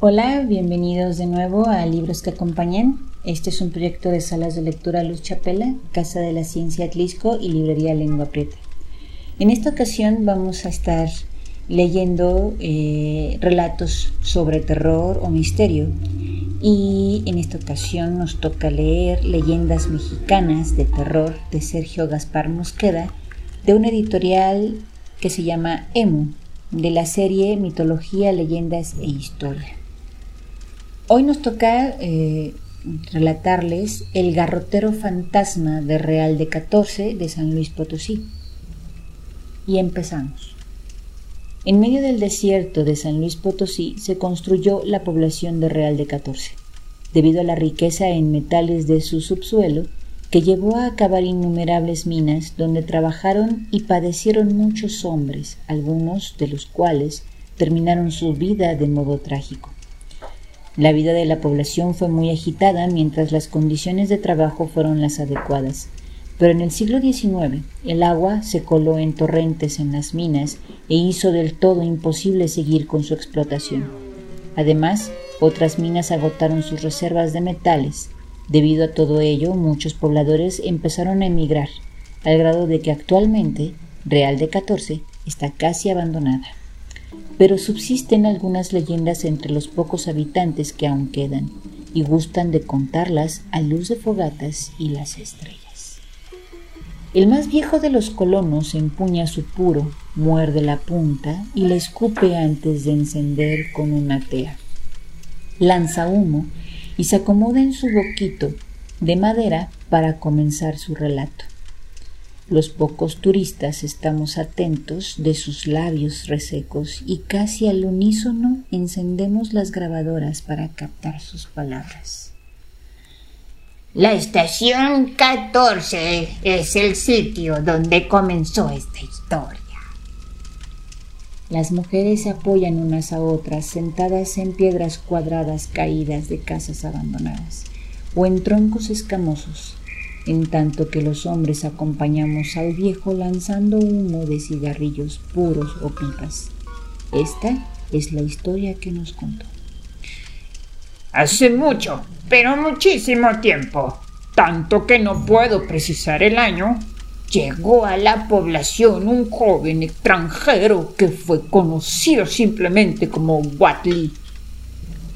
Hola, bienvenidos de nuevo a Libros que Acompañan. Este es un proyecto de salas de lectura Luz Chapela, Casa de la Ciencia Atlisco y Librería Lengua Prieta. En esta ocasión vamos a estar leyendo eh, relatos sobre terror o misterio y en esta ocasión nos toca leer Leyendas Mexicanas de Terror de Sergio Gaspar Mosqueda de una editorial que se llama Emu de la serie Mitología, Leyendas e Historia. Hoy nos toca eh, relatarles El garrotero fantasma de Real de 14 de San Luis Potosí. Y empezamos. En medio del desierto de San Luis Potosí se construyó la población de Real de 14. Debido a la riqueza en metales de su subsuelo, que llevó a acabar innumerables minas donde trabajaron y padecieron muchos hombres, algunos de los cuales terminaron su vida de modo trágico. La vida de la población fue muy agitada mientras las condiciones de trabajo fueron las adecuadas. Pero en el siglo XIX el agua se coló en torrentes en las minas e hizo del todo imposible seguir con su explotación. Además, otras minas agotaron sus reservas de metales. Debido a todo ello, muchos pobladores empezaron a emigrar, al grado de que actualmente Real de 14 está casi abandonada pero subsisten algunas leyendas entre los pocos habitantes que aún quedan y gustan de contarlas a luz de fogatas y las estrellas. El más viejo de los colonos empuña su puro, muerde la punta y la escupe antes de encender con una tea. Lanza humo y se acomoda en su boquito de madera para comenzar su relato. Los pocos turistas estamos atentos de sus labios resecos y casi al unísono encendemos las grabadoras para captar sus palabras. La estación 14 es el sitio donde comenzó esta historia. Las mujeres se apoyan unas a otras sentadas en piedras cuadradas caídas de casas abandonadas o en troncos escamosos en tanto que los hombres acompañamos al viejo lanzando humo de cigarrillos puros o pipas. Esta es la historia que nos contó. Hace mucho, pero muchísimo tiempo, tanto que no puedo precisar el año, llegó a la población un joven extranjero que fue conocido simplemente como Watley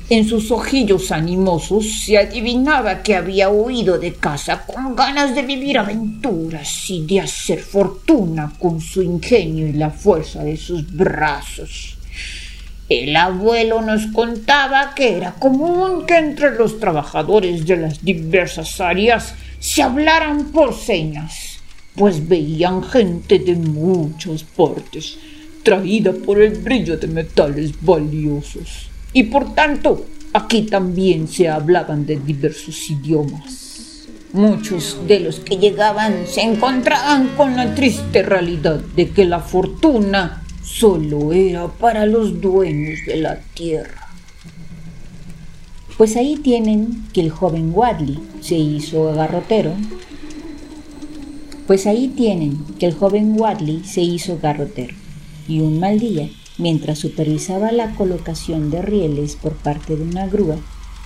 en sus ojillos animosos se adivinaba que había huido de casa con ganas de vivir aventuras y de hacer fortuna con su ingenio y la fuerza de sus brazos. El abuelo nos contaba que era común que entre los trabajadores de las diversas áreas se hablaran por señas, pues veían gente de muchas partes, traída por el brillo de metales valiosos y por tanto aquí también se hablaban de diversos idiomas. Muchos de los que llegaban se encontraban con la triste realidad de que la fortuna solo era para los dueños de la tierra. Pues ahí tienen que el joven Wadley se hizo agarrotero. Pues ahí tienen que el joven Wadley se hizo garrotero y un mal día Mientras supervisaba la colocación de rieles por parte de una grúa,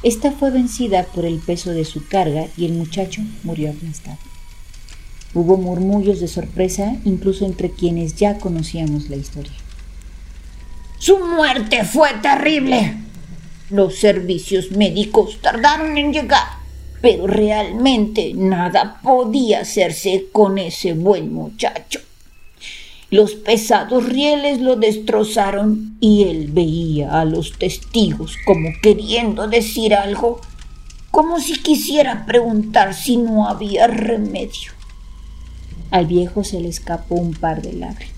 esta fue vencida por el peso de su carga y el muchacho murió aplastado. Hubo murmullos de sorpresa incluso entre quienes ya conocíamos la historia. Su muerte fue terrible. Los servicios médicos tardaron en llegar, pero realmente nada podía hacerse con ese buen muchacho. Los pesados rieles lo destrozaron y él veía a los testigos como queriendo decir algo, como si quisiera preguntar si no había remedio. Al viejo se le escapó un par de lágrimas.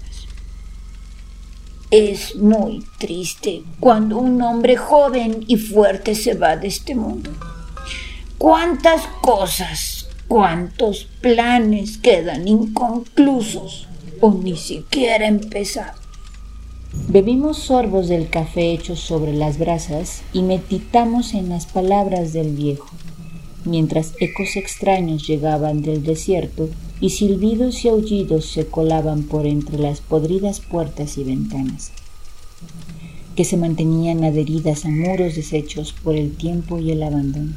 Es muy triste cuando un hombre joven y fuerte se va de este mundo. Cuántas cosas, cuántos planes quedan inconclusos o ni siquiera empezado. Bebimos sorbos del café hecho sobre las brasas y meditamos en las palabras del viejo, mientras ecos extraños llegaban del desierto y silbidos y aullidos se colaban por entre las podridas puertas y ventanas. que se mantenían adheridas a muros deshechos por el tiempo y el abandono.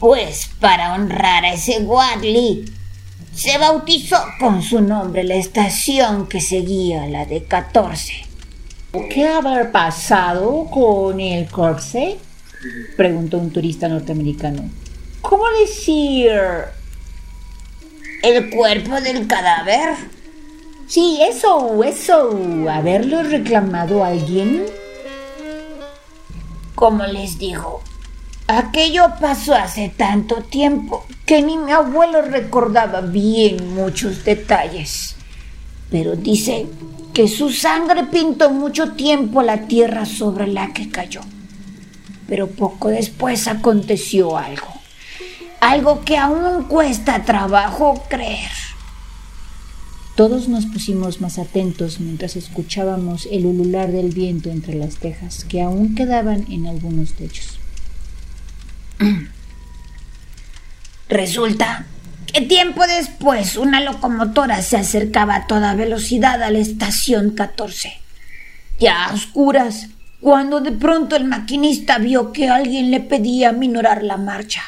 Pues para honrar a ese Wadley, se bautizó con su nombre la estación que seguía la de 14. ¿Qué habrá pasado con el Corse? preguntó un turista norteamericano. ¿Cómo decir? ¿El cuerpo del cadáver? Sí, eso, eso. ¿Haberlo reclamado alguien? Como les digo, aquello pasó hace tanto tiempo que ni mi abuelo recordaba bien muchos detalles. Pero dice que su sangre pintó mucho tiempo la tierra sobre la que cayó. Pero poco después aconteció algo. Algo que aún cuesta trabajo creer. Todos nos pusimos más atentos mientras escuchábamos el ulular del viento entre las tejas que aún quedaban en algunos techos. Resulta que tiempo después una locomotora se acercaba a toda velocidad a la estación 14. Ya a oscuras, cuando de pronto el maquinista vio que alguien le pedía minorar la marcha.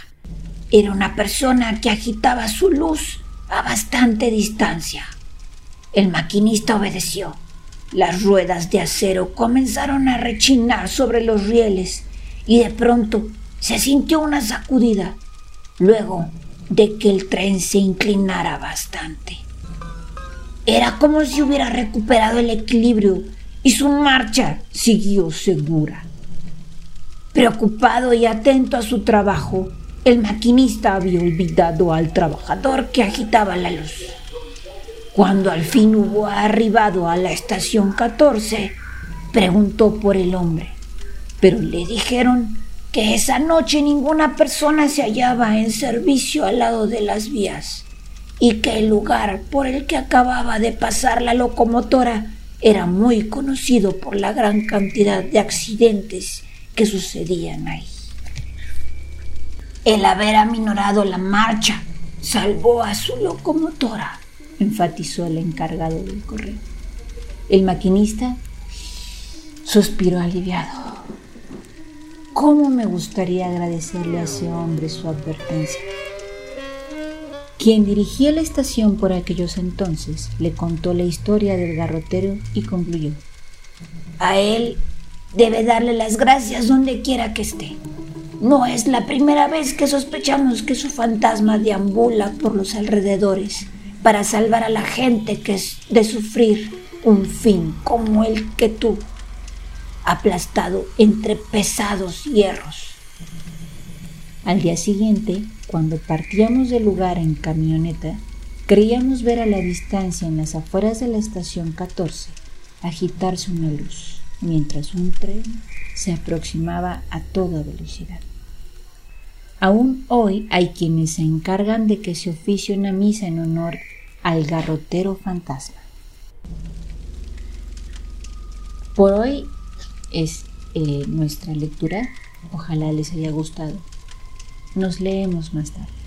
Era una persona que agitaba su luz a bastante distancia. El maquinista obedeció. Las ruedas de acero comenzaron a rechinar sobre los rieles y de pronto se sintió una sacudida, luego de que el tren se inclinara bastante. Era como si hubiera recuperado el equilibrio y su marcha siguió segura. Preocupado y atento a su trabajo, el maquinista había olvidado al trabajador que agitaba la luz. Cuando al fin hubo arribado a la estación 14, preguntó por el hombre, pero le dijeron que esa noche ninguna persona se hallaba en servicio al lado de las vías y que el lugar por el que acababa de pasar la locomotora era muy conocido por la gran cantidad de accidentes que sucedían ahí. El haber aminorado la marcha salvó a su locomotora enfatizó el encargado del correo. El maquinista suspiró aliviado. ¿Cómo me gustaría agradecerle a ese hombre su advertencia? Quien dirigía la estación por aquellos entonces le contó la historia del garrotero y concluyó. A él debe darle las gracias donde quiera que esté. No es la primera vez que sospechamos que su fantasma deambula por los alrededores para salvar a la gente que es de sufrir un fin como el que tú, aplastado entre pesados hierros. Al día siguiente, cuando partíamos del lugar en camioneta, creíamos ver a la distancia en las afueras de la estación 14 agitarse una luz, mientras un tren se aproximaba a toda velocidad. Aún hoy hay quienes se encargan de que se oficie una misa en honor al garrotero fantasma. Por hoy es eh, nuestra lectura. Ojalá les haya gustado. Nos leemos más tarde.